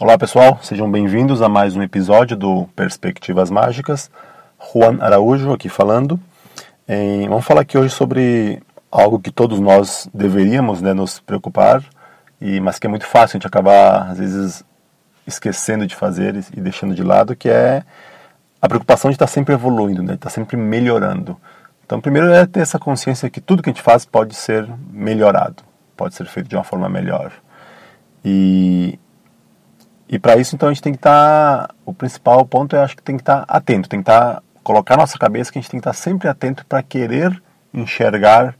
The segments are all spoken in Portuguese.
Olá pessoal, sejam bem-vindos a mais um episódio do Perspectivas Mágicas. Juan Araújo aqui falando. Vamos falar aqui hoje sobre algo que todos nós deveríamos né, nos preocupar, e, mas que é muito fácil a gente acabar, às vezes, esquecendo de fazer e deixando de lado, que é a preocupação de estar sempre evoluindo, né, de estar sempre melhorando. Então, primeiro é ter essa consciência que tudo que a gente faz pode ser melhorado, pode ser feito de uma forma melhor. E, e para isso, então, a gente tem que estar. Tá, o principal ponto é acho que tem que estar tá atento, tem que estar. Tá, colocar na nossa cabeça que a gente tem que estar sempre atento para querer enxergar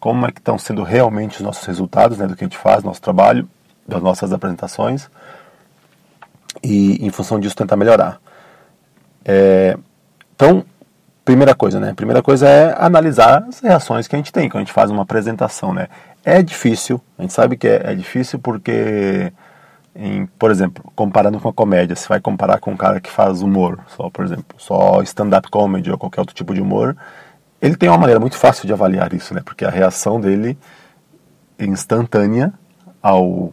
como é que estão sendo realmente os nossos resultados, né, do que a gente faz, nosso trabalho, das nossas apresentações, e em função disso tentar melhorar. É, então, primeira coisa, né? Primeira coisa é analisar as reações que a gente tem quando a gente faz uma apresentação, né? É difícil, a gente sabe que é, é difícil porque em, por exemplo, comparando com a comédia, você vai comparar com um cara que faz humor, só, por exemplo, só stand-up comedy ou qualquer outro tipo de humor, ele tem uma maneira muito fácil de avaliar isso, né? Porque a reação dele instantânea ao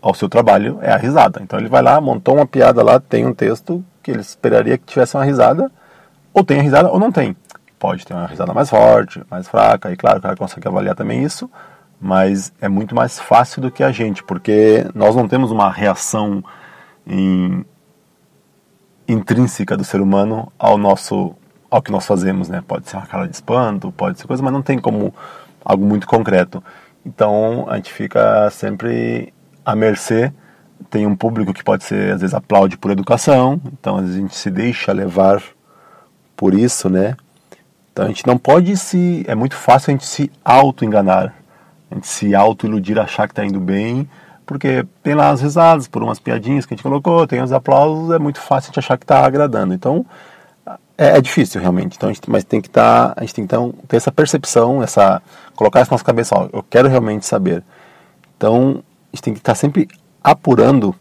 ao seu trabalho é a risada. Então ele vai lá, montou uma piada lá, tem um texto que ele esperaria que tivesse uma risada, ou tem a risada ou não tem. Pode ter uma risada mais forte, mais fraca, e claro, o cara consegue avaliar também isso, mas é muito mais fácil do que a gente, porque nós não temos uma reação em, intrínseca do ser humano ao nosso ao que nós fazemos, né? Pode ser uma cara de espanto, pode ser coisa, mas não tem como algo muito concreto. Então a gente fica sempre à mercê. Tem um público que pode ser às vezes aplaude por educação, então a gente se deixa levar por isso, né? Então a gente não pode se é muito fácil a gente se auto enganar a gente se auto-iludir, achar que está indo bem, porque tem lá as risadas por umas piadinhas que a gente colocou, tem os aplausos, é muito fácil a gente achar que está agradando. Então, é, é, difícil realmente. Então, a gente, mas tem que estar, tá, a gente tem que então, ter essa percepção, essa colocar isso na nossa cabeça, ó, eu quero realmente saber. Então, a gente tem que estar tá sempre apurando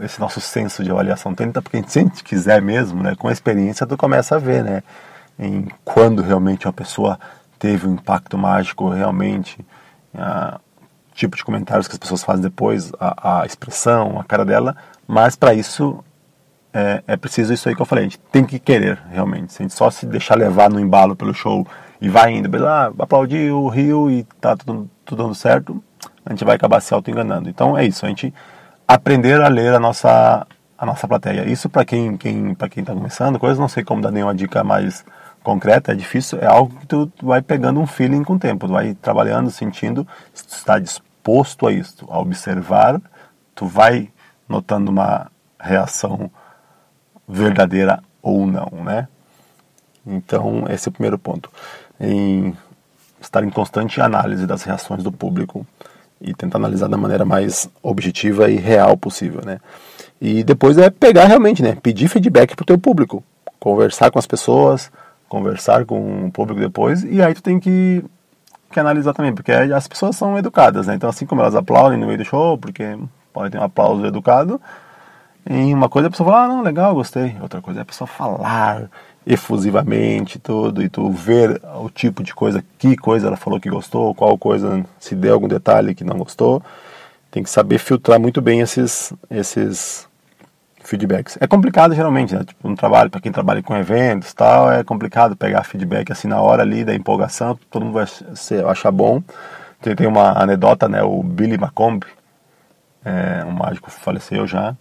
esse nosso senso de avaliação tenta porque a gente, se a gente quiser mesmo, né, com a experiência tu começa a ver, né, em quando realmente uma pessoa teve um impacto mágico realmente, a, tipo de comentários que as pessoas fazem depois, a, a expressão, a cara dela, mas para isso é, é, preciso isso aí que eu falei, a gente tem que querer realmente. Se a gente só se deixar levar no embalo pelo show e vai indo, ah, aplaudiu, riu e tá tudo, tudo dando certo, a gente vai acabar se auto-enganando. Então é isso, a gente aprender a ler a nossa, a nossa plateia. Isso para quem, quem, quem tá começando, coisa, não sei como dar nenhuma dica mais concreta, é difícil, é algo que tu, vai pegando um feeling com o tempo, tu vai trabalhando, sentindo, se tu está disposto a isso, a observar, tu vai notando uma reação verdadeira ou não, né? Então, esse é o primeiro ponto. Em estar em constante análise das reações do público e tentar analisar da maneira mais objetiva e real possível, né? E depois é pegar realmente, né? Pedir feedback pro teu público, conversar com as pessoas, conversar com o público depois, e aí tu tem que, que analisar também, porque as pessoas são educadas, né? Então, assim como elas aplaudem no meio do show, porque pode ter um aplauso educado, em uma coisa a pessoa fala, ah, não, legal, gostei. Outra coisa é a pessoa falar efusivamente tudo, e tu ver o tipo de coisa, que coisa ela falou que gostou, qual coisa, se deu algum detalhe que não gostou. Tem que saber filtrar muito bem esses, esses feedbacks. É complicado geralmente, né? Tipo, um trabalho para quem trabalha com eventos, tal, é complicado pegar feedback assim na hora ali da empolgação, todo mundo vai ser, achar bom. Tem, tem uma anedota, né? O Billy Macomb, é, um mágico faleceu já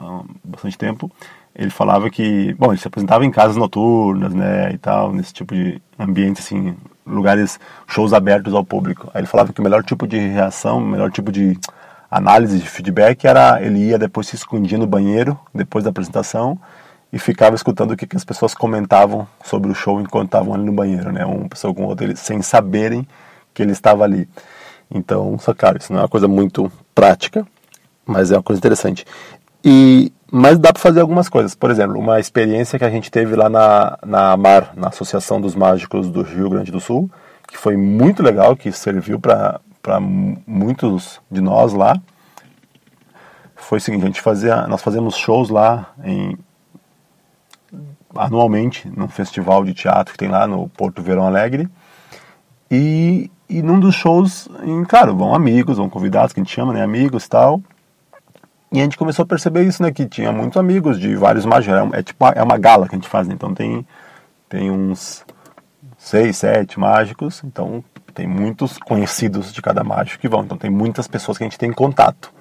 há bastante tempo. Ele falava que, bom, ele se apresentava em casas noturnas, né, e tal, nesse tipo de ambiente assim, lugares, shows abertos ao público. Aí ele falava que o melhor tipo de reação, o melhor tipo de análise de feedback era ele ia depois se escondia no banheiro depois da apresentação e ficava escutando o que, que as pessoas comentavam sobre o show enquanto estavam ali no banheiro, né? Uma pessoa com outra, sem saberem que ele estava ali. Então, só claro, isso não é uma coisa muito prática, mas é uma coisa interessante. E mas dá para fazer algumas coisas. Por exemplo, uma experiência que a gente teve lá na, na AMAR, na Associação dos Mágicos do Rio Grande do Sul, que foi muito legal, que serviu para para muitos de nós lá foi o seguinte, a gente fazia, nós fazemos shows lá em, anualmente num festival de teatro que tem lá no Porto Verão Alegre e, e num dos shows, em, claro, vão amigos, vão convidados que a gente chama, né, amigos tal, E a gente começou a perceber isso, né? Que tinha muitos amigos de vários mágicos. É, é tipo é uma gala que a gente faz, né? Então tem, tem uns seis, sete mágicos. Então tem muitos conhecidos de cada mágico que vão. Então tem muitas pessoas que a gente tem contato.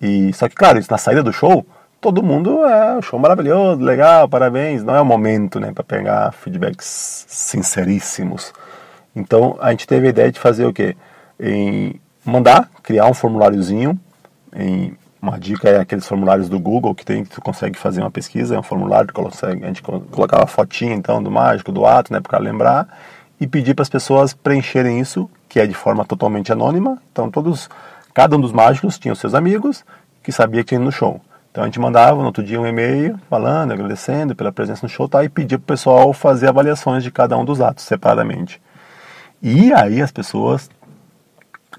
E só que, claro, isso na saída do show, todo mundo é show maravilhoso, legal, parabéns. Não é o momento, né, para pegar feedbacks sinceríssimos. Então a gente teve a ideia de fazer o quê? Em mandar criar um formuláriozinho em uma dica é aqueles formulários do Google que tem que tu consegue fazer uma pesquisa, é um formulário que consegue, a gente colocava a fotinha então do mágico, do ato, né, para lembrar e pedir para as pessoas preencherem isso, que é de forma totalmente anônima. Então todos, cada um dos mágicos tinha os seus amigos que sabia que tinha no show. Então a gente mandava no outro dia um e-mail falando, agradecendo pela presença no show, tá, e pedia para o pessoal fazer avaliações de cada um dos atos separadamente. E aí as pessoas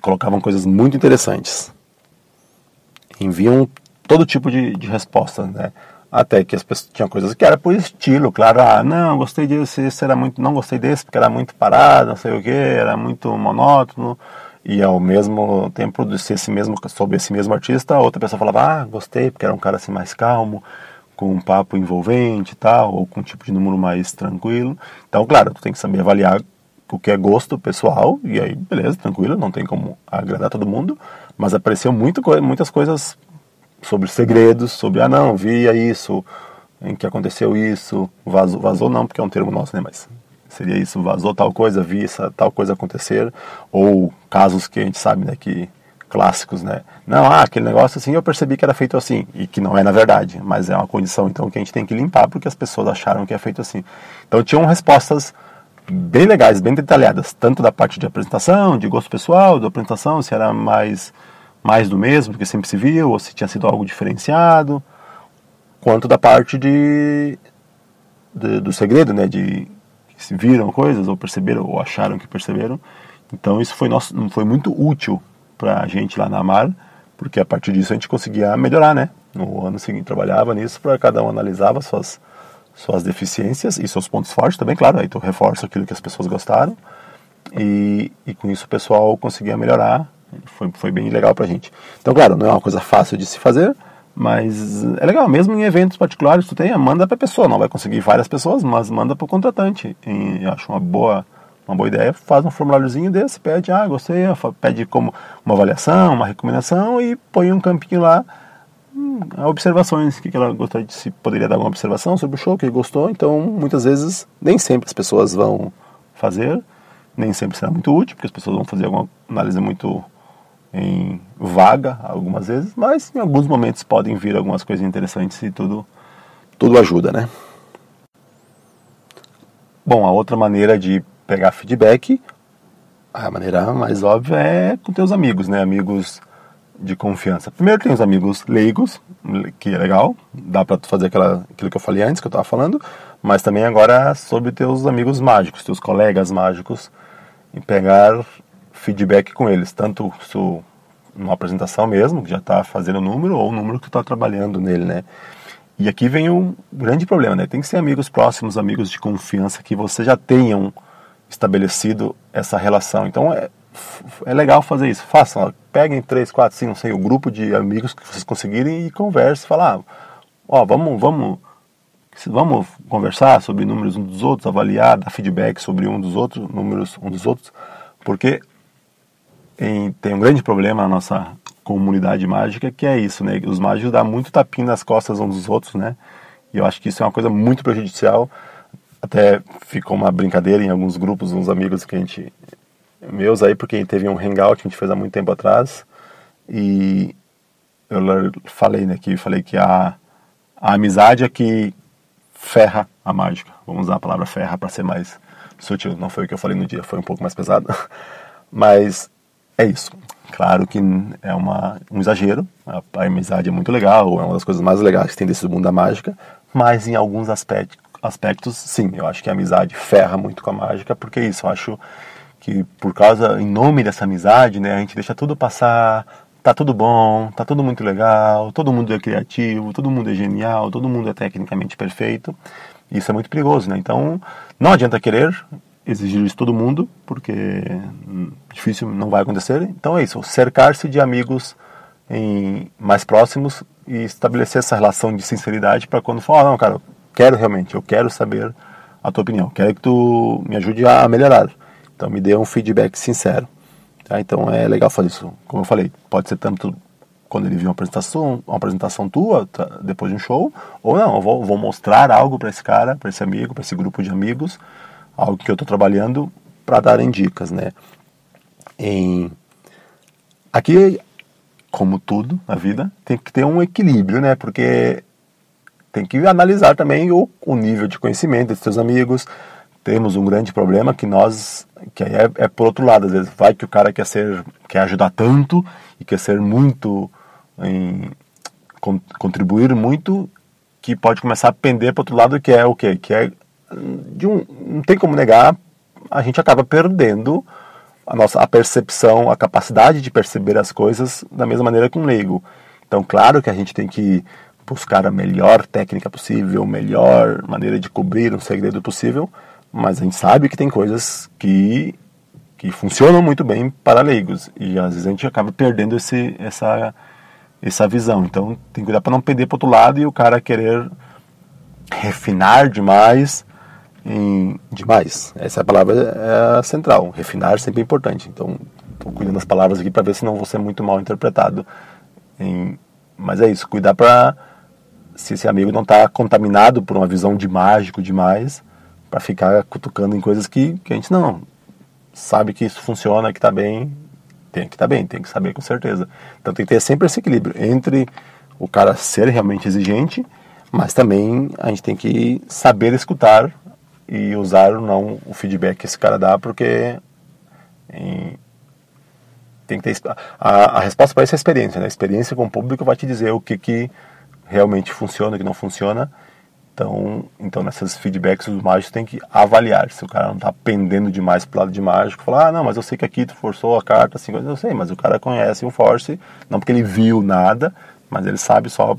colocavam coisas muito interessantes enviam todo tipo de, de respostas, né? Até que as pessoas tinham coisas que era por estilo, claro, ah, não, gostei desse, esse era muito, não gostei desse porque era muito parado, não sei o que, era muito monótono. E ao mesmo tempo esse mesmo sobre esse mesmo artista, outra pessoa falava, ah, gostei porque era um cara assim mais calmo, com um papo envolvente e tal, ou com um tipo de número mais tranquilo. Então, claro, tu tem que saber avaliar o que é gosto pessoal, e aí, beleza, tranquilo, não tem como agradar todo mundo, mas apareceu muito, muitas coisas sobre segredos, sobre, ah não, via isso, em que aconteceu isso, vazou, vazou não, porque é um termo nosso, né, mas seria isso, vazou tal coisa, vi essa tal coisa acontecer, ou casos que a gente sabe, né, que clássicos, né, não, ah, aquele negócio assim, eu percebi que era feito assim, e que não é na verdade, mas é uma condição, então, que a gente tem que limpar, porque as pessoas acharam que é feito assim. Então, tinham respostas bem legais, bem detalhadas, tanto da parte de apresentação, de gosto pessoal, da apresentação, se era mais, mais do mesmo, porque sempre se viu, ou se tinha sido algo diferenciado, quanto da parte de, de do segredo, né, de se viram coisas, ou perceberam, ou acharam que perceberam. Então isso foi, nosso, foi muito útil para a gente lá na Mar, porque a partir disso a gente conseguia melhorar, né? No ano seguinte trabalhava nisso, para cada um analisava suas suas deficiências e seus pontos fortes também, claro, aí tu reforça aquilo que as pessoas gostaram e, e com isso o pessoal conseguia melhorar, foi, foi bem legal pra gente. Então, claro, não é uma coisa fácil de se fazer, mas é legal, mesmo em eventos particulares, tu tem, manda pra pessoa, não vai conseguir várias pessoas, mas manda pro contratante, e eu acho uma boa uma boa ideia, faz um formuláriozinho desse, pede, ah, gostei, pede como uma avaliação, uma recomendação e põe um campinho lá observações, que ela gostaria de se poderia dar uma observação sobre o show que gostou. Então, muitas vezes, nem sempre as pessoas vão fazer, nem sempre será muito útil, porque as pessoas vão fazer alguma análise muito em vaga algumas vezes, mas em alguns momentos podem vir algumas coisas interessantes e tudo tudo ajuda, né? Bom, a outra maneira de pegar feedback, a maneira mais óbvia é com teus amigos, né? Amigos de confiança. Primeiro tem os amigos leigos, que é legal, dá para fazer aquela, aquilo que eu falei antes, que eu estava falando, mas também agora sobre teus amigos mágicos, teus colegas mágicos, e pegar feedback com eles, tanto su, numa apresentação mesmo, que já está fazendo o número, ou o número que está trabalhando nele, né? E aqui vem um grande problema, né? Tem que ser amigos próximos, amigos de confiança, que você já tenham estabelecido essa relação. Então, é, é legal fazer isso. Façam, peguem três, quatro, cinco, sei, o um grupo de amigos que vocês conseguirem e conversem, falar, ó, vamos, vamos, vamos conversar sobre números um dos outros, avaliar, dar feedback sobre um dos outros, números um dos outros, porque em, tem um grande problema na nossa comunidade mágica que é isso, né? Os mágicos dão muito tapinha nas costas uns dos outros, né? E eu acho que isso é uma coisa muito prejudicial. Até ficou uma brincadeira em alguns grupos, uns amigos que a gente meus aí, porque teve um hangout que a gente fez há muito tempo atrás. E eu falei, né, que falei que a, a amizade é que ferra a mágica. Vamos usar a palavra ferra para ser mais sutil. Não foi o que eu falei no dia, foi um pouco mais pesado. Mas é isso. Claro que é uma, um exagero. A, a amizade é muito legal, é uma das coisas mais legais que tem desse mundo da mágica. Mas em alguns aspectos, aspectos, sim, eu acho que a amizade ferra muito com a mágica, porque é isso, eu acho que por causa, em nome dessa amizade, né, a gente deixa tudo passar, tá tudo bom, tá tudo muito legal, todo mundo é criativo, todo mundo é genial, todo mundo é tecnicamente perfeito. Isso é muito perigoso, né? Então, não adianta querer exigir isso de todo mundo, porque difícil não vai acontecer. Então é isso, cercar-se de amigos em, mais próximos e estabelecer essa relação de sinceridade para quando falar, oh, não, cara, eu quero realmente, eu quero saber a tua opinião, quero que tu me ajude a melhorar. Então me dê um feedback sincero. Tá? Então é legal fazer isso. Como eu falei, pode ser tanto quando ele viu uma apresentação, uma apresentação tua tá, depois de um show, ou não, eu vou, vou mostrar algo para esse cara, para esse amigo, para esse grupo de amigos, algo que eu estou trabalhando para darem dicas, né? Em aqui, como tudo na vida, tem que ter um equilíbrio, né? Porque tem que analisar também o, o nível de conhecimento dos seus amigos. Temos um grande problema que nós, que é, é por outro lado, às vezes vai que o cara quer ser, quer ajudar tanto e quer ser muito em contribuir muito que pode começar a pender para outro lado que é o quê? Que é de um, não tem como negar, a gente acaba perdendo a nossa a percepção, a capacidade de perceber as coisas da mesma maneira que um leigo. Então, claro que a gente tem que buscar a melhor técnica possível, melhor maneira de cobrir um segredo possível, mas a gente sabe que tem coisas que que funcionam muito bem para leigos e às vezes a gente acaba perdendo esse essa essa visão. Então tem que cuidar para não perder para outro lado e o cara querer refinar demais em demais. Essa é palavra é central. Refinar sempre é importante. Então estou cuidando das palavras aqui para ver se não vou ser muito mal interpretado. Em, mas é isso, cuidar para se esse amigo não está contaminado por uma visão de mágico demais, para ficar cutucando em coisas que, que a gente não sabe que isso funciona, que está bem, tem que estar tá bem, tem que saber com certeza. Então tem que ter sempre esse equilíbrio entre o cara ser realmente exigente, mas também a gente tem que saber escutar e usar ou não o feedback que esse cara dá, porque em, tem que ter a, a resposta para isso é a experiência, né? A experiência com o público vai te dizer o que, que realmente funciona, o que não funciona então, então nessas feedbacks os mágicos têm que avaliar se o cara não está pendendo demais pro lado de mágico, falar, ah, não, mas eu sei que aqui tu forçou a carta, assim, eu sei, mas o cara conhece o force, não porque ele viu nada, mas ele sabe só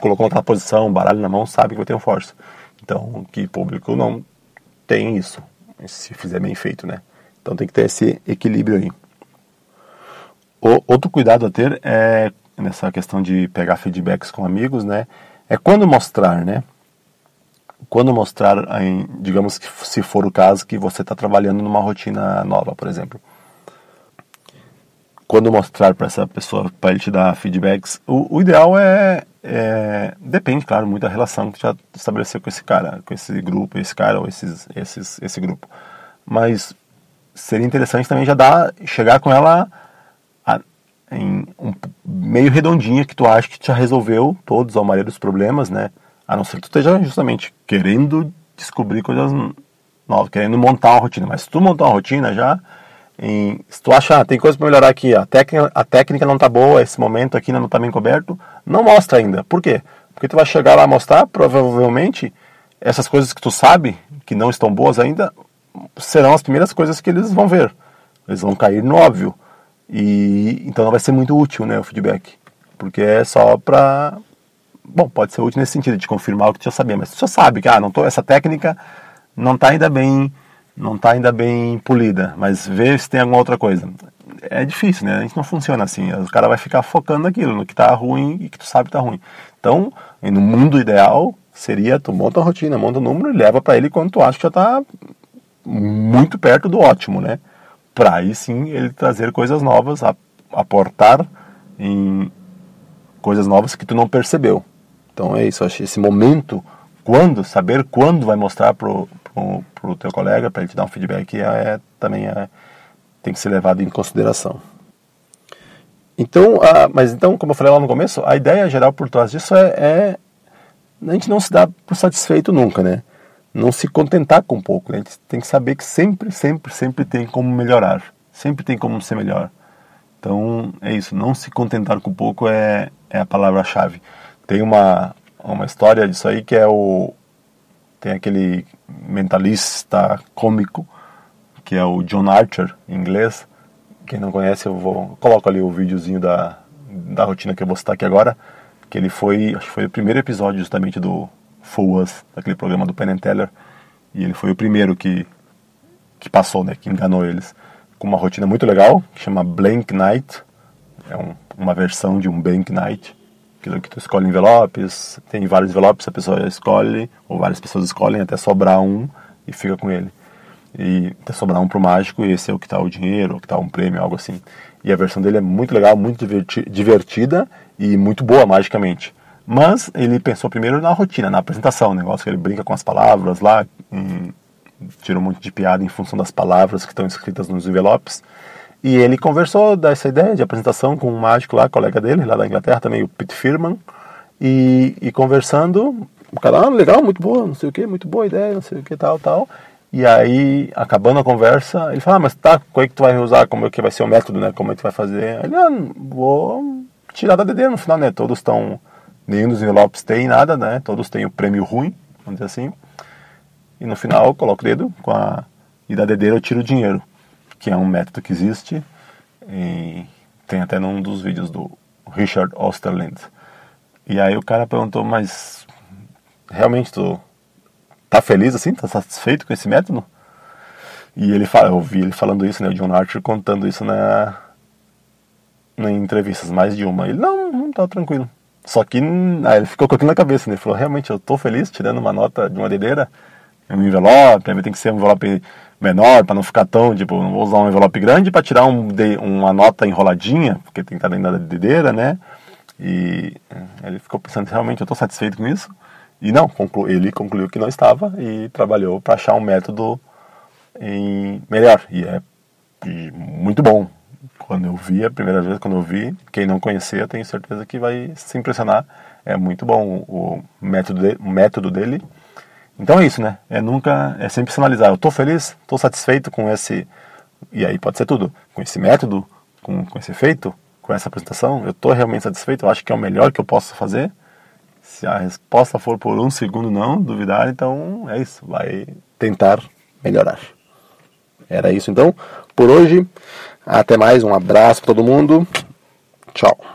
colocou naquela posição, baralho na mão, sabe que vai ter um force. Então, que público não tem isso, se fizer bem feito, né? Então tem que ter esse equilíbrio aí. O, outro cuidado a ter é nessa questão de pegar feedbacks com amigos, né? é quando mostrar, né? Quando mostrar, digamos que se for o caso que você está trabalhando numa rotina nova, por exemplo. Quando mostrar para essa pessoa, para ele te dar feedbacks, o, o ideal é, é, Depende, claro, muito da relação que já estabeleceu com esse cara, com esse grupo, esse cara ou esses, esses, esse grupo. Mas seria interessante também já dar, chegar com ela em um meio redondinha que tu acha que já resolveu todos, a maioria dos problemas, né? A não ser que tu esteja justamente querendo descobrir coisas novas, querendo montar uma rotina. Mas se tu montar uma rotina já, em, se tu acha, ah, tem coisa para melhorar aqui, a técnica, a técnica não tá boa, esse momento aqui não tá bem coberto, não mostra ainda. Por quê? Porque tu vai chegar lá mostrar, provavelmente, essas coisas que tu sabe, que não estão boas ainda, serão as primeiras coisas que eles vão ver. Eles vão cair no óbvio. E então não vai ser muito útil, né, o feedback, porque é só para bom, pode ser útil nesse sentido de confirmar o que tu já sabia, mas tu já sabe que ah, não tô essa técnica não está ainda bem, não tá ainda bem polida, mas vê se tem alguma outra coisa. É difícil, né? A gente não funciona assim. O cara vai ficar focando naquilo, no que está ruim e que tu sabe que tá ruim. Então, no mundo ideal, seria tu monta a rotina, monta o número e leva para ele quando tu acha que já está muito perto do ótimo, né? para aí sim ele trazer coisas novas, aportar em coisas novas que tu não percebeu. Então é isso, acho esse momento, quando, saber quando vai mostrar pro, pro, pro teu colega, para ele te dar um feedback, é, é também é, tem que ser levado em consideração. Então, a, mas então, como eu falei lá no começo, a ideia geral por trás disso é, é a gente não se dá por satisfeito nunca, né? não se contentar com pouco. Né? A gente tem que saber que sempre, sempre, sempre tem como melhorar. Sempre tem como ser melhor. Então é isso, não se contentar com pouco é, é a palavra-chave. Tem uma, uma história disso aí que é o. Tem aquele mentalista cômico que é o John Archer, em inglês. Quem não conhece, eu vou. Coloco ali o videozinho da, da rotina que eu vou citar aqui agora. Que ele foi. Acho que foi o primeiro episódio justamente do Full Us, daquele programa do Penn Teller, e ele foi o primeiro que, que passou, né, que enganou eles, com uma rotina muito legal, que chama Blank Night, é um uma versão de um Bank Night, aquilo que tu escolhe envelopes, tem vários envelopes, a pessoa escolhe, ou várias pessoas escolhem até sobrar um e fica com ele. E até sobrar um pro mágico e esse é o que tá o dinheiro, o que tá um prêmio, algo assim. E a versão dele é muito legal, muito divertida e muito boa magicamente. Mas ele pensou primeiro na rotina, na apresentação, o negócio que ele brinca com as palavras lá, tira um monte de piada em função das palavras que estão escritas nos envelopes. E ele conversou dessa ideia de apresentação com um mágico lá, colega dele, lá da Inglaterra também, o Pete Firman. E, e conversando, o cara, ah, legal, muito boa, não sei o que, muito boa ideia, não sei o que, tal, tal. E aí, acabando a conversa, ele fala, ah, mas tá, como é que tu vai usar, como é que vai ser o método, né, como é que tu vai fazer? Ele, ah, vou tirar da DD no final, né, todos estão, nenhum dos envelopes tem nada, né, todos têm o prêmio ruim, vamos dizer assim. E no final, eu coloco o dedo com a, e da DD eu tiro o dinheiro, que é um método que existe, e tem até num dos vídeos do Richard Osterland. E aí o cara perguntou, mas realmente tu tá feliz assim? Tá satisfeito com esse método? E ele fala, eu ouvi ele falando isso, né? O John Archer contando isso na, na entrevistas, mais de uma. Ele, não, não tá tranquilo. Só que aí ele ficou com aquilo na cabeça, né? Ele falou, realmente, eu tô feliz tirando uma nota de uma dedeira, um envelope, tem que ser um envelope menor, para não ficar tão, tipo, não vou usar um envelope grande para tirar um, de, uma nota enroladinha, porque tem que estar dentro da dedeira, né? E é, ele ficou pensando, realmente, eu tô satisfeito com isso? E não, conclu, ele concluiu que não estava e trabalhou para achar um método em, melhor. E é e muito bom. Quando eu vi, a primeira vez quando eu vi, quem não conhecia, tenho certeza que vai se impressionar. É muito bom o método, de, o método dele. Então é isso, né? É nunca, é sempre sinalizar. Eu estou feliz, estou satisfeito com esse, e aí pode ser tudo, com esse método, com, com esse efeito, com essa apresentação. Eu estou realmente satisfeito. Eu acho que é o melhor que eu posso fazer se a resposta for por um segundo não, duvidar, então é isso, vai tentar melhorar. Era isso então por hoje. Até mais, um abraço para todo mundo. Tchau.